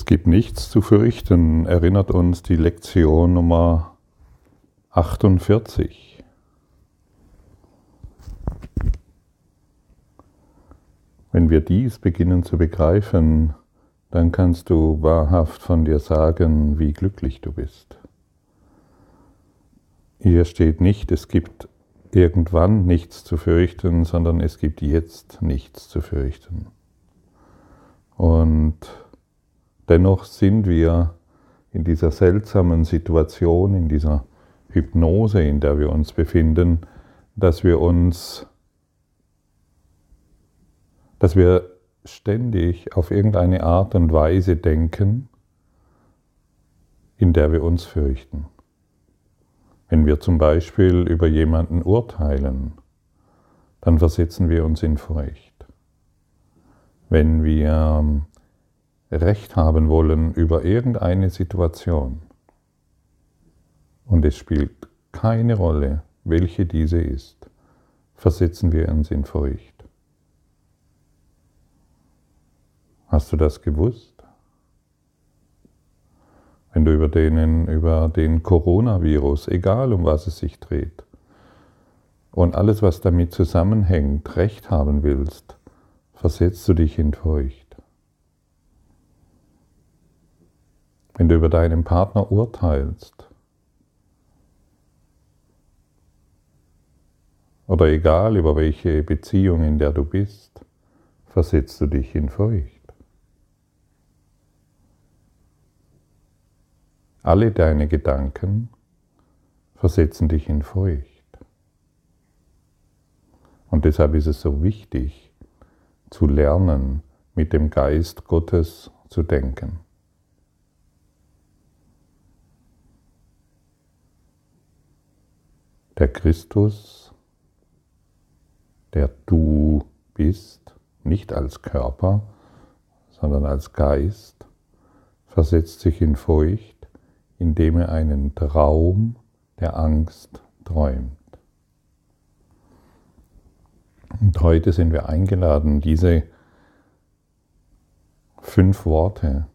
Es gibt nichts zu fürchten, erinnert uns die Lektion Nummer 48. Wenn wir dies beginnen zu begreifen, dann kannst du wahrhaft von dir sagen, wie glücklich du bist. Hier steht nicht, es gibt irgendwann nichts zu fürchten, sondern es gibt jetzt nichts zu fürchten. Und dennoch sind wir in dieser seltsamen Situation, in dieser Hypnose, in der wir uns befinden, dass wir uns, dass wir ständig auf irgendeine Art und Weise denken, in der wir uns fürchten. Wenn wir zum Beispiel über jemanden urteilen, dann versetzen wir uns in Furcht. Wenn wir Recht haben wollen über irgendeine Situation, und es spielt keine Rolle, welche diese ist, versetzen wir uns in Furcht. Hast du das gewusst? wenn du über den, über den Coronavirus, egal um was es sich dreht, und alles, was damit zusammenhängt, recht haben willst, versetzt du dich in Furcht. Wenn du über deinen Partner urteilst, oder egal über welche Beziehung, in der du bist, versetzt du dich in Furcht. Alle deine Gedanken versetzen dich in Furcht. Und deshalb ist es so wichtig, zu lernen, mit dem Geist Gottes zu denken. Der Christus, der du bist, nicht als Körper, sondern als Geist, versetzt sich in Furcht indem er einen Traum der Angst träumt. Und heute sind wir eingeladen, diese fünf Worte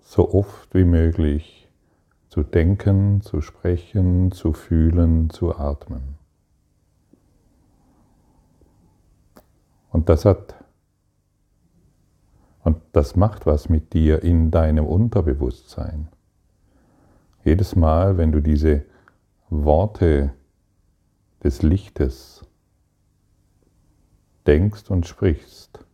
so oft wie möglich zu denken, zu sprechen, zu fühlen, zu atmen. Und das hat und das macht was mit dir in deinem Unterbewusstsein. Jedes Mal, wenn du diese Worte des Lichtes denkst und sprichst,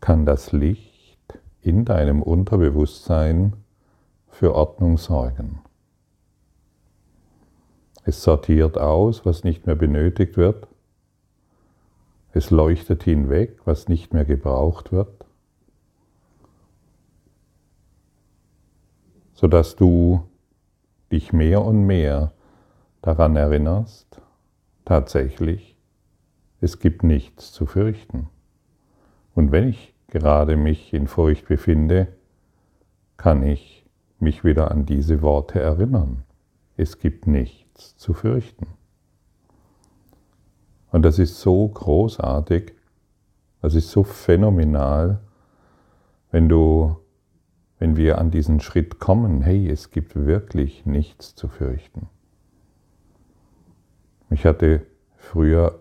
kann das Licht in deinem Unterbewusstsein für Ordnung sorgen. Es sortiert aus, was nicht mehr benötigt wird. Es leuchtet hinweg, was nicht mehr gebraucht wird. sodass du dich mehr und mehr daran erinnerst, tatsächlich, es gibt nichts zu fürchten. Und wenn ich gerade mich in Furcht befinde, kann ich mich wieder an diese Worte erinnern. Es gibt nichts zu fürchten. Und das ist so großartig, das ist so phänomenal, wenn du wenn wir an diesen Schritt kommen, hey, es gibt wirklich nichts zu fürchten. Ich hatte früher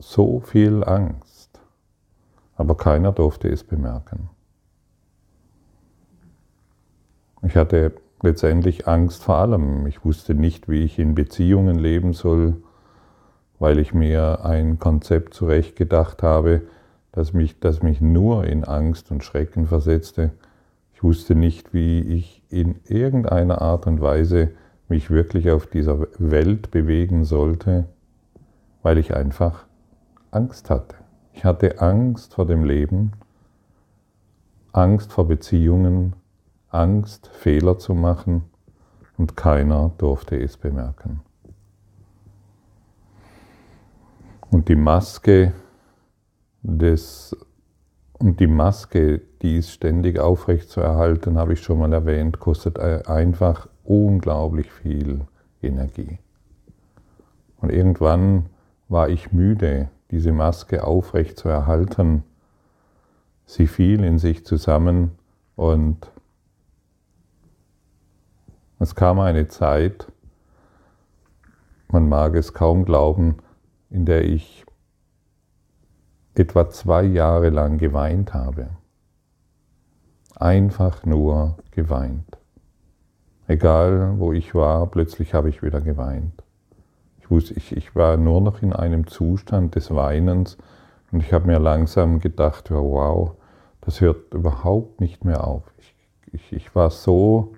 so viel Angst, aber keiner durfte es bemerken. Ich hatte letztendlich Angst vor allem. Ich wusste nicht, wie ich in Beziehungen leben soll, weil ich mir ein Konzept zurechtgedacht habe, das mich, das mich nur in Angst und Schrecken versetzte ich wusste nicht, wie ich in irgendeiner Art und Weise mich wirklich auf dieser Welt bewegen sollte, weil ich einfach Angst hatte. Ich hatte Angst vor dem Leben, Angst vor Beziehungen, Angst, Fehler zu machen und keiner durfte es bemerken. Und die Maske des und die Maske, die ist ständig aufrecht zu erhalten, habe ich schon mal erwähnt, kostet einfach unglaublich viel Energie. Und irgendwann war ich müde, diese Maske aufrecht zu erhalten, sie fiel in sich zusammen und es kam eine Zeit, man mag es kaum glauben, in der ich etwa zwei Jahre lang geweint habe. Einfach nur geweint. Egal wo ich war, plötzlich habe ich wieder geweint. Ich, wusste, ich, ich war nur noch in einem Zustand des Weinens und ich habe mir langsam gedacht, wow, das hört überhaupt nicht mehr auf. Ich, ich, ich war so,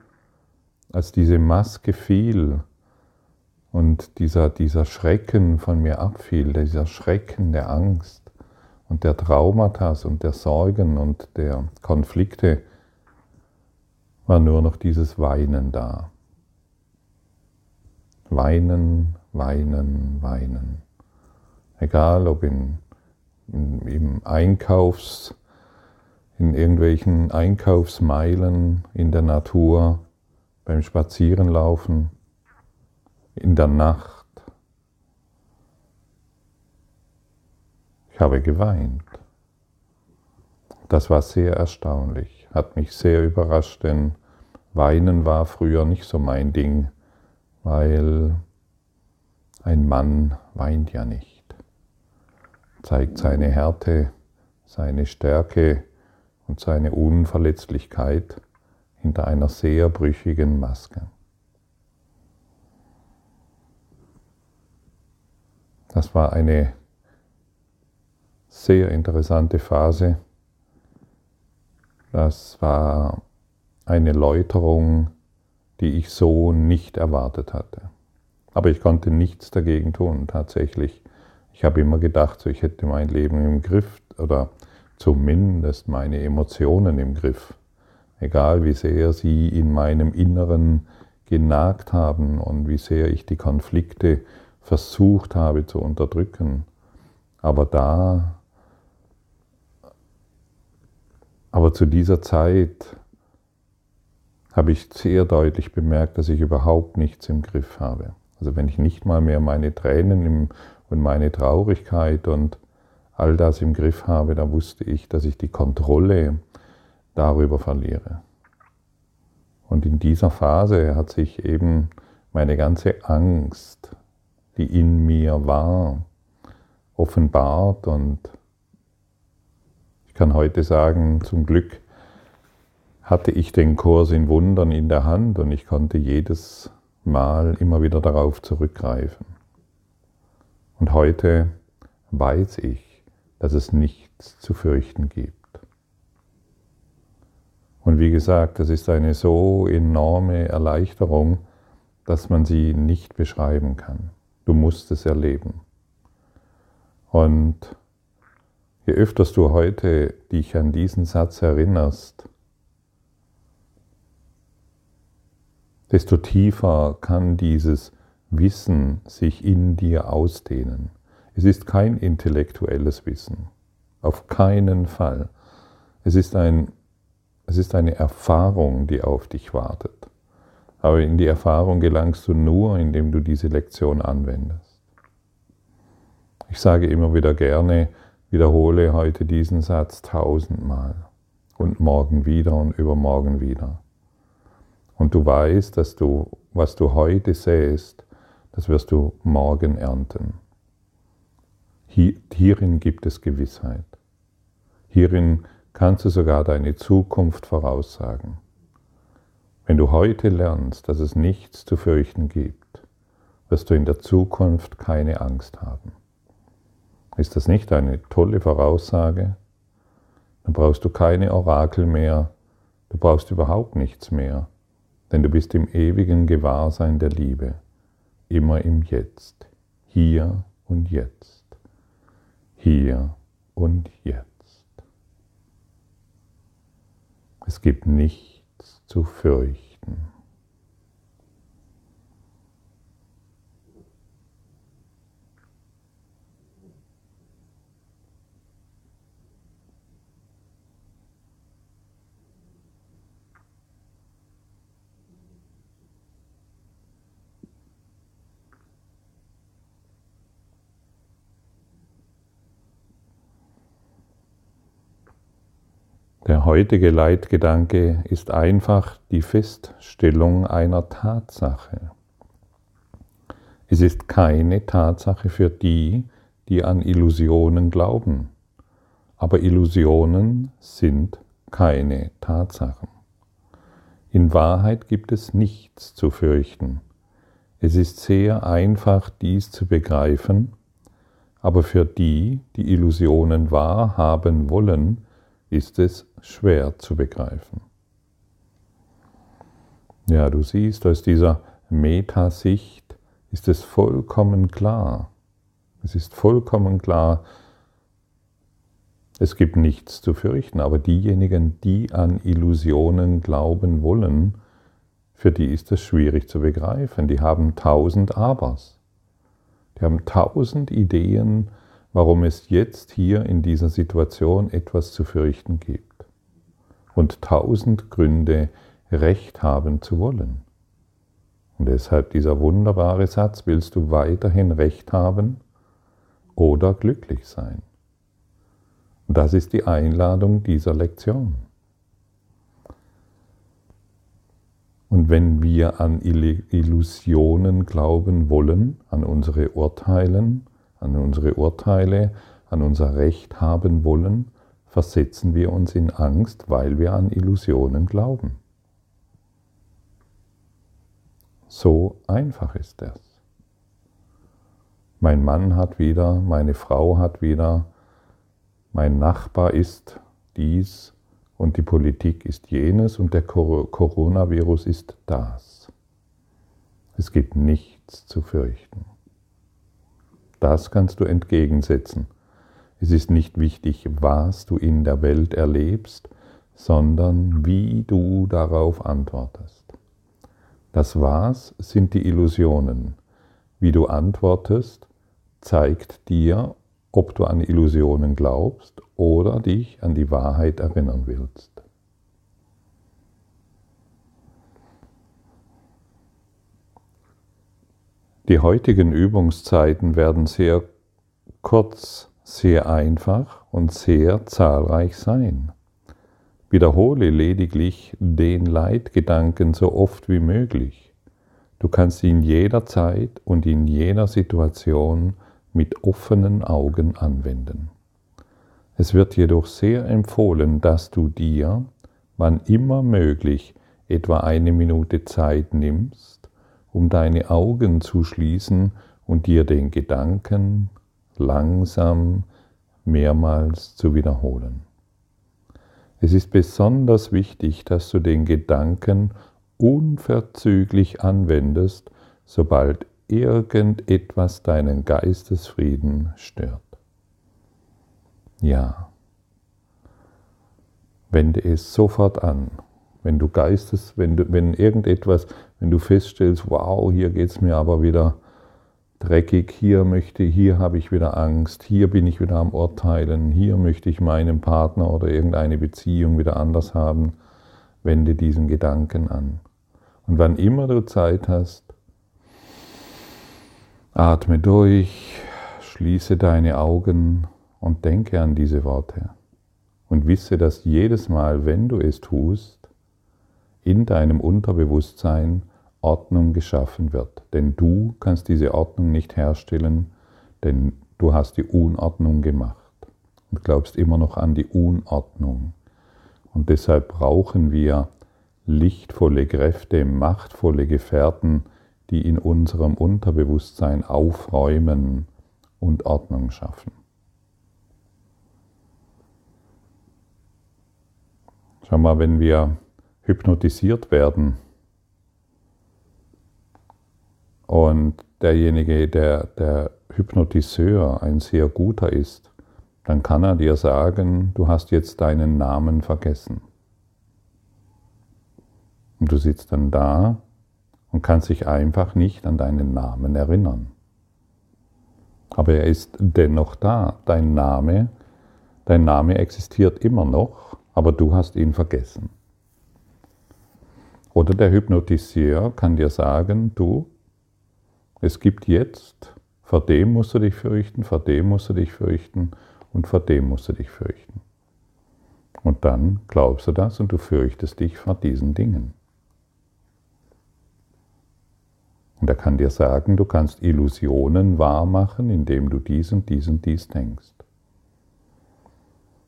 als diese Maske fiel und dieser, dieser Schrecken von mir abfiel, dieser Schrecken der Angst und der Traumata und der Sorgen und der Konflikte, war nur noch dieses Weinen da. Weinen, weinen, weinen. Egal ob in, in, im Einkaufs, in irgendwelchen Einkaufsmeilen in der Natur, beim Spazierenlaufen, in der Nacht. Ich habe geweint. Das war sehr erstaunlich, hat mich sehr überrascht, denn Weinen war früher nicht so mein Ding, weil ein Mann weint ja nicht, zeigt seine Härte, seine Stärke und seine Unverletzlichkeit hinter einer sehr brüchigen Maske. Das war eine sehr interessante Phase. Das war eine Läuterung, die ich so nicht erwartet hatte. Aber ich konnte nichts dagegen tun, tatsächlich. Ich habe immer gedacht, ich hätte mein Leben im Griff oder zumindest meine Emotionen im Griff. Egal wie sehr sie in meinem Inneren genagt haben und wie sehr ich die Konflikte versucht habe zu unterdrücken. Aber da, aber zu dieser Zeit habe ich sehr deutlich bemerkt, dass ich überhaupt nichts im Griff habe. Also wenn ich nicht mal mehr meine Tränen und meine Traurigkeit und all das im Griff habe, da wusste ich, dass ich die Kontrolle darüber verliere. Und in dieser Phase hat sich eben meine ganze Angst, die in mir war, offenbart und ich kann heute sagen, zum Glück hatte ich den Kurs in Wundern in der Hand und ich konnte jedes Mal immer wieder darauf zurückgreifen. Und heute weiß ich, dass es nichts zu fürchten gibt. Und wie gesagt, das ist eine so enorme Erleichterung, dass man sie nicht beschreiben kann. Du musst es erleben. Und je öfter du heute dich an diesen Satz erinnerst, desto tiefer kann dieses Wissen sich in dir ausdehnen. Es ist kein intellektuelles Wissen, auf keinen Fall. Es ist, ein, es ist eine Erfahrung, die auf dich wartet. Aber in die Erfahrung gelangst du nur, indem du diese Lektion anwendest. Ich sage immer wieder gerne, wiederhole heute diesen Satz tausendmal und morgen wieder und übermorgen wieder. Und du weißt, dass du, was du heute säst, das wirst du morgen ernten. Hierin gibt es Gewissheit. Hierin kannst du sogar deine Zukunft voraussagen. Wenn du heute lernst, dass es nichts zu fürchten gibt, wirst du in der Zukunft keine Angst haben. Ist das nicht eine tolle Voraussage? Dann brauchst du keine Orakel mehr, du brauchst überhaupt nichts mehr, denn du bist im ewigen Gewahrsein der Liebe, immer im Jetzt, hier und jetzt, hier und jetzt. Es gibt nichts zu fürchten. Der heutige Leitgedanke ist einfach die Feststellung einer Tatsache. Es ist keine Tatsache für die, die an Illusionen glauben. Aber Illusionen sind keine Tatsachen. In Wahrheit gibt es nichts zu fürchten. Es ist sehr einfach, dies zu begreifen, aber für die, die Illusionen wahrhaben wollen, ist es schwer zu begreifen. Ja, du siehst, aus dieser Metasicht ist es vollkommen klar. Es ist vollkommen klar, es gibt nichts zu fürchten, aber diejenigen, die an Illusionen glauben wollen, für die ist es schwierig zu begreifen. Die haben tausend Abers. Die haben tausend Ideen, warum es jetzt hier in dieser Situation etwas zu fürchten gibt. Und tausend Gründe, Recht haben zu wollen. Und deshalb dieser wunderbare Satz, willst du weiterhin Recht haben oder glücklich sein? Das ist die Einladung dieser Lektion. Und wenn wir an Illusionen glauben wollen, an unsere Urteilen, an unsere Urteile, an unser Recht haben wollen, versetzen wir uns in Angst, weil wir an Illusionen glauben. So einfach ist das. Mein Mann hat wieder, meine Frau hat wieder, mein Nachbar ist dies und die Politik ist jenes und der Coronavirus ist das. Es gibt nichts zu fürchten. Das kannst du entgegensetzen. Es ist nicht wichtig, was du in der Welt erlebst, sondern wie du darauf antwortest. Das Was sind die Illusionen. Wie du antwortest, zeigt dir, ob du an Illusionen glaubst oder dich an die Wahrheit erinnern willst. Die heutigen Übungszeiten werden sehr kurz, sehr einfach und sehr zahlreich sein. Wiederhole lediglich den Leitgedanken so oft wie möglich. Du kannst ihn jederzeit und in jeder Situation mit offenen Augen anwenden. Es wird jedoch sehr empfohlen, dass du dir, wann immer möglich, etwa eine Minute Zeit nimmst, um deine Augen zu schließen und dir den Gedanken langsam mehrmals zu wiederholen. Es ist besonders wichtig, dass du den Gedanken unverzüglich anwendest, sobald irgendetwas deinen Geistesfrieden stört. Ja. Wende es sofort an. Wenn du Geistes, wenn, du, wenn irgendetwas, wenn du feststellst, wow, hier geht es mir aber wieder dreckig, hier möchte, hier habe ich wieder Angst, hier bin ich wieder am Urteilen, hier möchte ich meinen Partner oder irgendeine Beziehung wieder anders haben, wende diesen Gedanken an. Und wann immer du Zeit hast, Atme durch, schließe deine Augen und denke an diese Worte. Und wisse, dass jedes Mal, wenn du es tust, in deinem Unterbewusstsein Ordnung geschaffen wird. Denn du kannst diese Ordnung nicht herstellen, denn du hast die Unordnung gemacht und glaubst immer noch an die Unordnung. Und deshalb brauchen wir lichtvolle Kräfte, machtvolle Gefährten, die in unserem Unterbewusstsein aufräumen und Ordnung schaffen. Schau mal, wenn wir hypnotisiert werden und derjenige, der, der Hypnotiseur ein sehr guter ist, dann kann er dir sagen, du hast jetzt deinen Namen vergessen. Und du sitzt dann da und kann sich einfach nicht an deinen Namen erinnern. Aber er ist dennoch da. Dein Name, dein Name existiert immer noch, aber du hast ihn vergessen. Oder der Hypnotiseur kann dir sagen, du, es gibt jetzt, vor dem musst du dich fürchten, vor dem musst du dich fürchten und vor dem musst du dich fürchten. Und dann glaubst du das und du fürchtest dich vor diesen Dingen. Und er kann dir sagen, du kannst Illusionen wahrmachen, indem du dies und dies und dies denkst.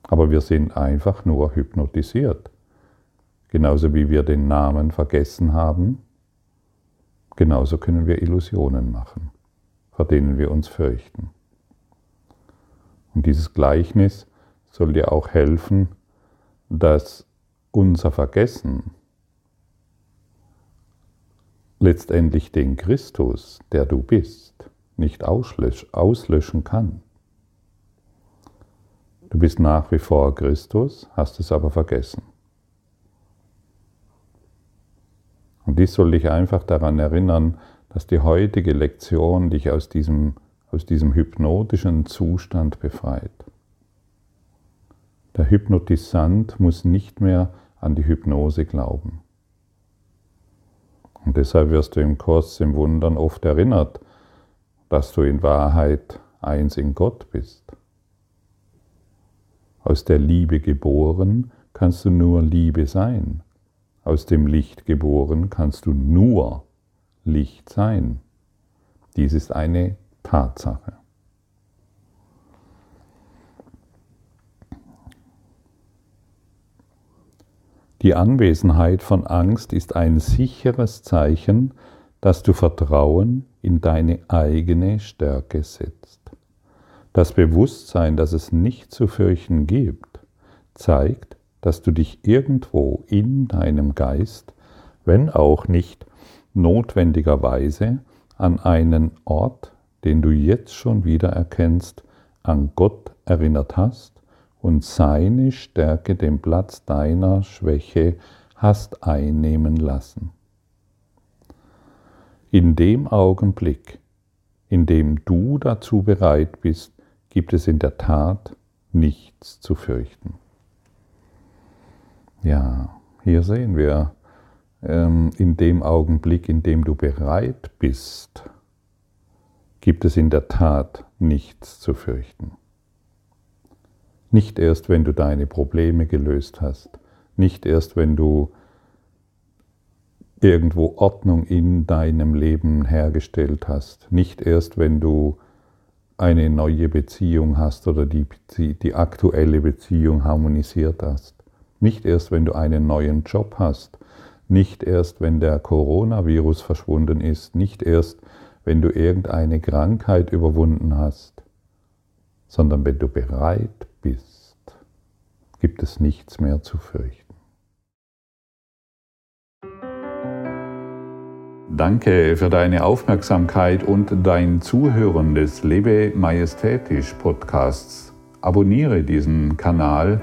Aber wir sind einfach nur hypnotisiert. Genauso wie wir den Namen vergessen haben, genauso können wir Illusionen machen, vor denen wir uns fürchten. Und dieses Gleichnis soll dir auch helfen, dass unser Vergessen letztendlich den Christus, der du bist, nicht auslöschen kann. Du bist nach wie vor Christus, hast es aber vergessen. Und dies soll dich einfach daran erinnern, dass die heutige Lektion dich aus diesem, aus diesem hypnotischen Zustand befreit. Der Hypnotisant muss nicht mehr an die Hypnose glauben. Und deshalb wirst du im Kurs im Wundern oft erinnert, dass du in Wahrheit eins in Gott bist. Aus der Liebe geboren kannst du nur Liebe sein. Aus dem Licht geboren kannst du nur Licht sein. Dies ist eine Tatsache. Die Anwesenheit von Angst ist ein sicheres Zeichen, dass du Vertrauen in deine eigene Stärke setzt. Das Bewusstsein, dass es nicht zu fürchten gibt, zeigt, dass du dich irgendwo in deinem Geist, wenn auch nicht notwendigerweise, an einen Ort, den du jetzt schon wieder erkennst, an Gott erinnert hast und seine Stärke den Platz deiner Schwäche hast einnehmen lassen. In dem Augenblick, in dem du dazu bereit bist, gibt es in der Tat nichts zu fürchten. Ja, hier sehen wir, ähm, in dem Augenblick, in dem du bereit bist, gibt es in der Tat nichts zu fürchten. Nicht erst, wenn du deine Probleme gelöst hast, nicht erst, wenn du irgendwo Ordnung in deinem Leben hergestellt hast, nicht erst, wenn du eine neue Beziehung hast oder die, die aktuelle Beziehung harmonisiert hast. Nicht erst, wenn du einen neuen Job hast. Nicht erst, wenn der Coronavirus verschwunden ist. Nicht erst, wenn du irgendeine Krankheit überwunden hast. Sondern wenn du bereit bist, gibt es nichts mehr zu fürchten. Danke für deine Aufmerksamkeit und dein Zuhören des Lebe Majestätisch Podcasts. Abonniere diesen Kanal,